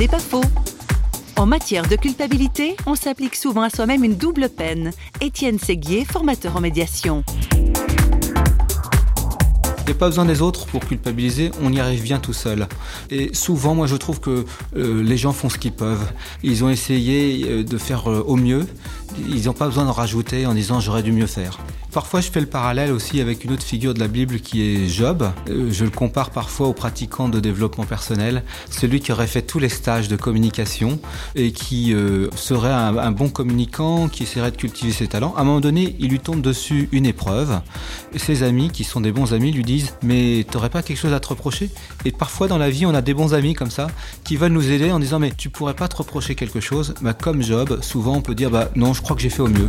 C'est pas faux. En matière de culpabilité, on s'applique souvent à soi-même une double peine. Étienne Séguier, formateur en médiation. Il n'y a pas besoin des autres pour culpabiliser, on y arrive bien tout seul. Et souvent, moi je trouve que euh, les gens font ce qu'ils peuvent. Ils ont essayé euh, de faire euh, au mieux, ils n'ont pas besoin d'en rajouter en disant j'aurais dû mieux faire. Parfois, je fais le parallèle aussi avec une autre figure de la Bible qui est Job. Euh, je le compare parfois au pratiquant de développement personnel, celui qui aurait fait tous les stages de communication et qui euh, serait un, bon communicant, qui essaierait de cultiver ses talents. À un moment donné, il lui tombe dessus une épreuve. Ses amis, qui sont des bons amis, lui disent Mais t'aurais pas quelque chose à te reprocher? Et parfois, dans la vie, on a des bons amis comme ça qui veulent nous aider en disant Mais tu pourrais pas te reprocher quelque chose? Bah, Comme Job, souvent on peut dire Bah non, je crois que j'ai fait au mieux.